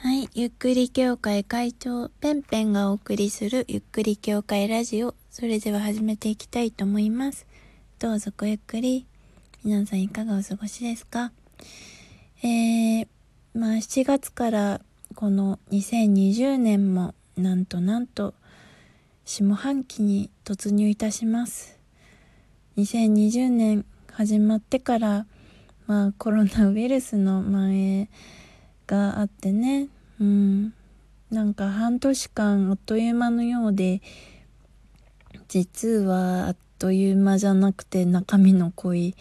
はい。ゆっくり協会会長、ペンペンがお送りするゆっくり協会ラジオ。それでは始めていきたいと思います。どうぞごゆっくり。皆さんいかがお過ごしですか？えー、まあ7月からこの2020年もなんとなんと下半期に突入いたします。2020年始まってからまあコロナウイルスの蔓延があってね。うん。なんか半年間あっという間のようで実はあっという間じゃなくて中身の濃い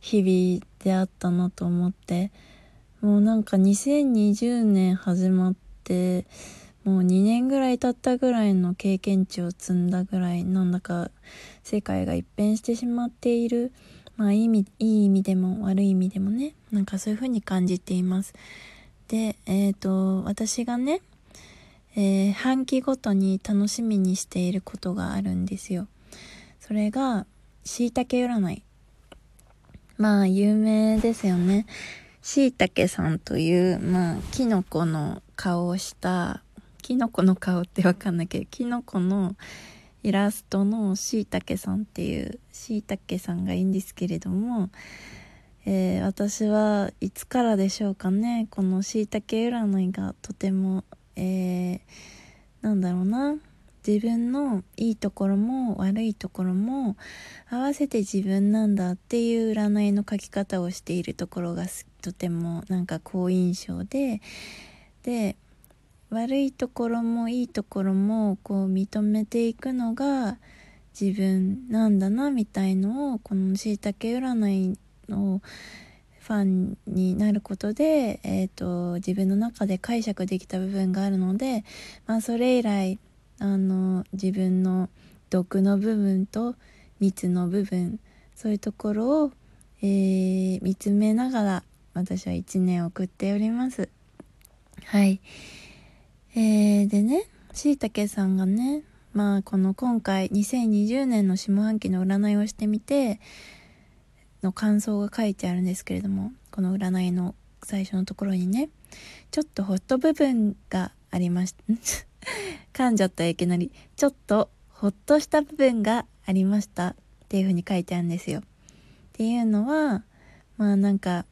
日々であったなと思って。もうなんか2020年始まってもう2年ぐらい経ったぐらいの経験値を積んだぐらいなんだか世界が一変してしまっているまあいい意味いい意味でも悪い意味でもねなんかそういう風に感じています。で、えっ、ー、と、私がね、えー、半期ごとに楽しみにしていることがあるんですよ。それが、椎茸占い。まあ、有名ですよね。椎茸さんという、まあ、キノコの顔をした、キノコの顔ってわかんないけど、キノコのイラストの椎茸さんっていう椎茸さんがいいんですけれども、えー、私はいつからでしょうかね。このしいたけ占いがとても、えー、なんだろうな。自分のいいところも悪いところも合わせて自分なんだっていう占いの書き方をしているところがとてもなんか好印象で。で悪いところもいいところもこう認めていくのが自分なんだなみたいのをこのしいたけ占いのファンになることで、えーと、自分の中で解釈できた部分があるので、まあ、それ以来あの自分の毒の部分と蜜の部分そういうところを、えー、見つめながら私は一年送っております。はい。えー、でねしいたけさんがねまあこの今回2020年の下半期の占いをしてみての感想が書いてあるんですけれどもこの占いの最初のところにねちょっとホット部分がありました 噛んじゃったいきなりちょっとほっとした部分がありました。っていう風に書いてあるんですよ。っていうのはまあなんか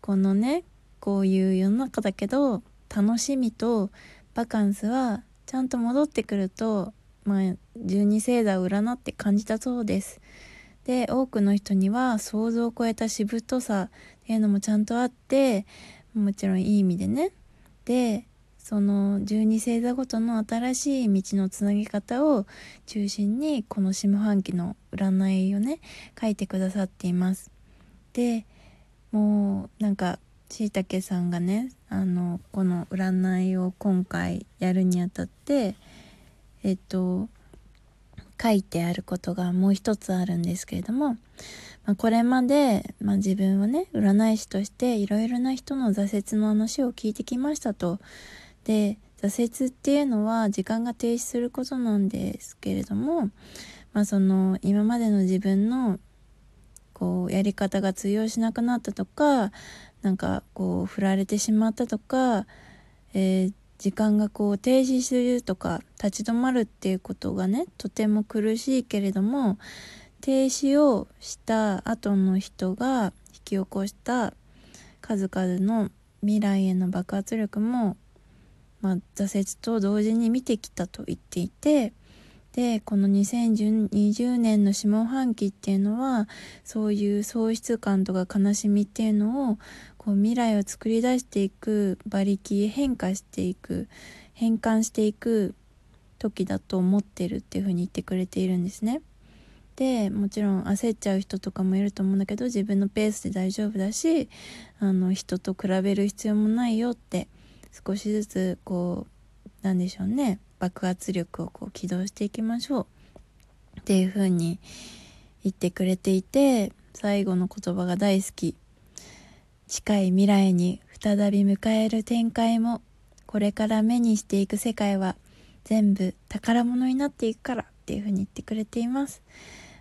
このねこういう世の中だけど楽しみとバカンスはちゃんと戻ってくるとまあ十二星座を占って感じたそうです。で多くの人には想像を超えたしぶとさっていうのもちゃんとあってもちろんいい意味でね。でその12星座ごとの新しい道のつなぎ方を中心にこの下半期の占いをね書いてくださっています。でもうなんかしいたけさんがねあのこの占いを今回やるにあたってえっと書いてあることがもう一つあるんですけれども、まあ、これまで、まあ、自分はね占い師としていろいろな人の挫折の話を聞いてきましたと。で挫折っていうのは時間が停止することなんですけれども、まあ、その今までの自分のこうやり方が通用しなくなったとかなんかこう振られてしまったとか、えー、時間がこう停止するとか立ち止まるっていうことがねとても苦しいけれども停止をした後の人が引き起こした数々の未来への爆発力も、まあ、挫折と同時に見てきたと言っていてでこの2020年の下半期っていうのはそういう喪失感とか悲しみっていうのをこう未来を作り出していく馬力変化していく変換していく時だと思ってるっていう風に言ってくれているんですね。でもちろん焦っちゃう人とかもいると思うんだけど自分のペースで大丈夫だしあの人と比べる必要もないよって少しずつこうなんでしょうね爆発力をこう起動していきましょう。っていう風に言ってくれていて最後の言葉が大好き。近い未来に再び迎える展開もこれから目にしていく世界は全部宝物になっていくからっていう風に言ってくれています。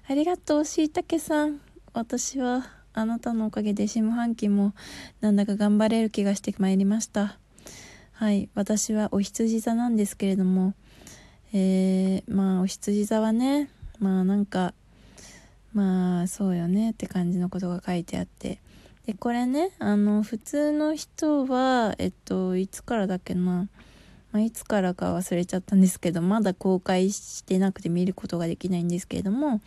ありがとうしいたけさん。私はあなたのおかげで下半期もなんだか頑張れる気がしてまいりました。はい私はお羊座なんですけれどもえー、まあお羊座はねまあなんかまあそうよねって感じのことが書いてあって。でこれねあの普通の人はえっといつからだっけな、まあ、いつからか忘れちゃったんですけどまだ公開してなくて見ることができないんですけれども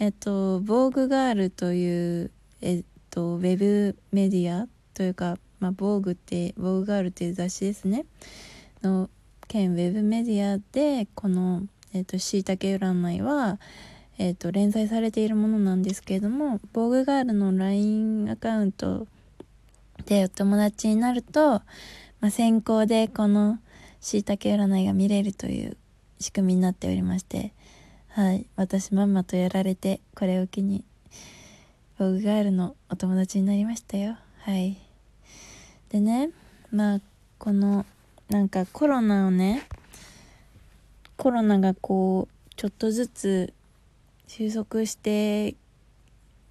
えっと「防具ガール」というえっとウェブメディアというかまあ、防具って「防具ガール」っていう雑誌ですね。の兼ウェブメディアでこの「、しいたけ占いは」えーと、連載されているものなんですけれども防具ガールの LINE アカウントでお友達になると、まあ、先行でこのしいたけ占いが見れるという仕組みになっておりましてはい私まんまとやられてこれを機に防具ガールのお友達になりましたよ。はい。でねまあこのなんかコロナをねコロナがこうちょっとずつ収束して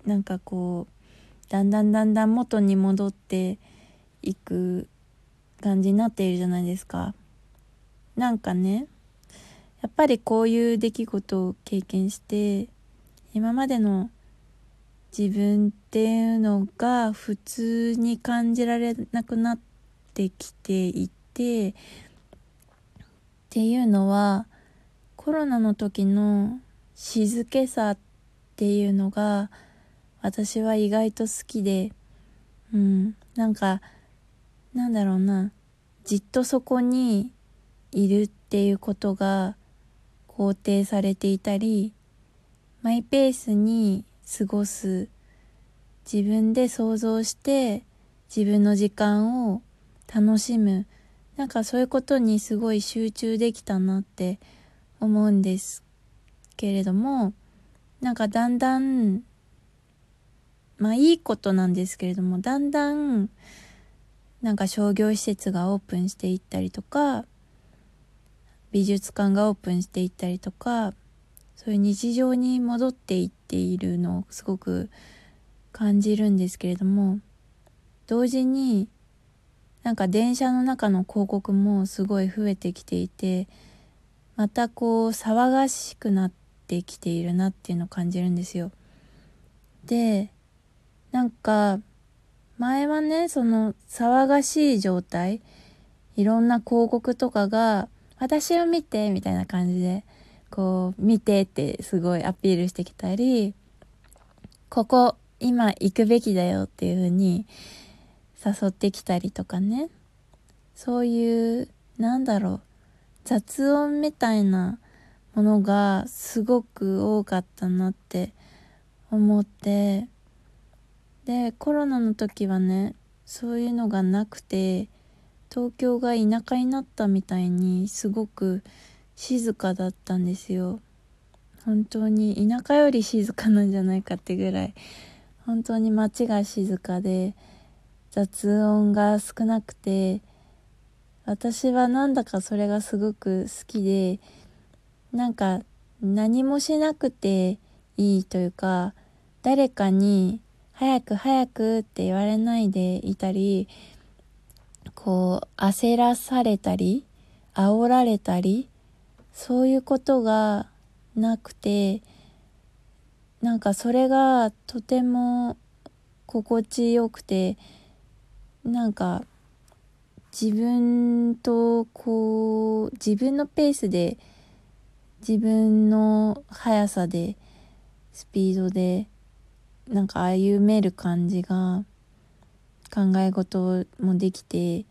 なんかこうだんだんだんだん元に戻っていく感じになっているじゃないですか。なんかねやっぱりこういう出来事を経験して今までの自分っていうのが普通に感じられなくなってきていてっていうのはコロナの時の静けさっていうのが私は意外と好きでうんなんかなんだろうなじっとそこにいるっていうことが肯定されていたりマイペースに過ごす。自分で想像して自分の時間を楽しむ。なんかそういうことにすごい集中できたなって思うんですけれどもなんかだんだんまあいいことなんですけれどもだんだんなんか商業施設がオープンしていったりとか美術館がオープンしていったりとかそういう日常に戻っていっているのをすごく感じるんですけれども同時になんか電車の中の広告もすごい増えてきていてまたこう騒がしくなってきているなっていうのを感じるんですよ。でなんか前はねその騒がしい状態いろんな広告とかが私を見てみたいな感じでこう、見てってすごいアピールしてきたり、ここ、今行くべきだよっていう風に誘ってきたりとかね。そういう、なんだろう、雑音みたいなものがすごく多かったなって思って、で、コロナの時はね、そういうのがなくて、東京が田舎になったみたいにすごく静かだったんですよ。本当に田舎より静かなんじゃないかってぐらい。本当に街が静かで雑音が少なくて私はなんだかそれがすごく好きでなんか何もしなくていいというか誰かに早く早くって言われないでいたりこう焦らされたり煽られたりそういうことがなくてなんかそれがとても心地よくてなんか自分とこう自分のペースで自分の速さでスピードでなんか歩める感じが考え事もできて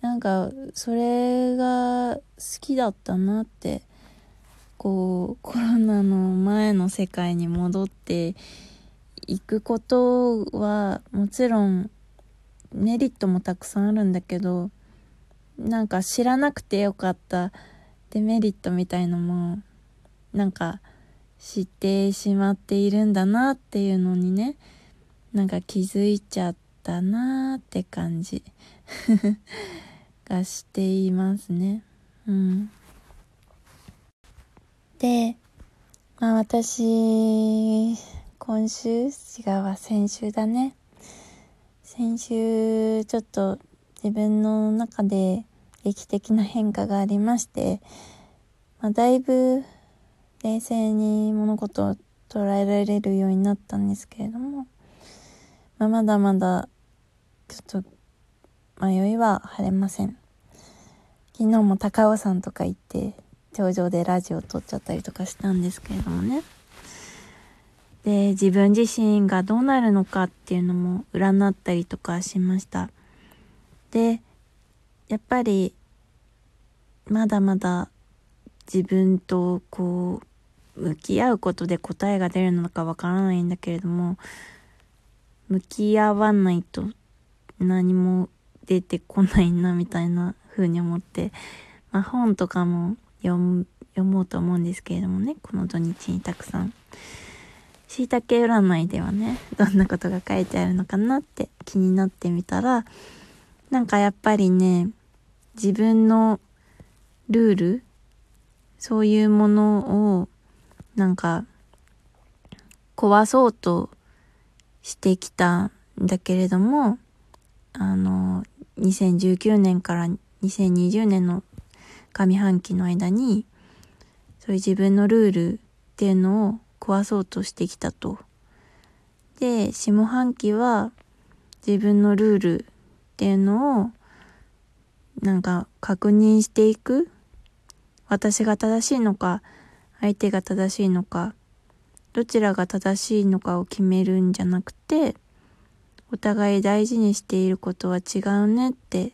なんかそれが好きだったなってこうコロナの前の世界に戻っていくことはもちろんメリットもたくさんあるんだけどなんか知らなくてよかった。デメリットみたいのもなんか知ってしまっているんだなっていうのにねなんか気づいちゃったなーって感じ。がしていますね。うん。で、まあ私、今週、違うわ、先週だね。先週、ちょっと自分の中で劇的な変化がありまして、まあ、だいぶ冷静に物事を捉えられるようになったんですけれども、まあ、まだまだちょっと迷いは晴れません。昨日も高尾山とか行って頂上でラジオ撮っちゃったりとかしたんですけれどもね。で、自分自身がどうなるのかっていうのも占ったりとかしました。で、やっぱりまだまだ自分とこう向き合うことで答えが出るのかわからないんだけれども向き合わないと何も出てこないなみたいな風に思って、まあ、本とかも読もうと思うんですけれどもねこの土日にたくさん。しいたけ占いではねどんなことが書いてあるのかなって気になってみたらなんかやっぱりね自分のルールそういうものをなんか壊そうとしてきたんだけれどもあの2019年から2020年の上半期の間にそういう自分のルールっていうのを壊そうとしてきたと。で下半期は自分のルールっていうのをなんか確認していく私が正しいのか相手が正しいのかどちらが正しいのかを決めるんじゃなくてお互い大事にしていることは違うねって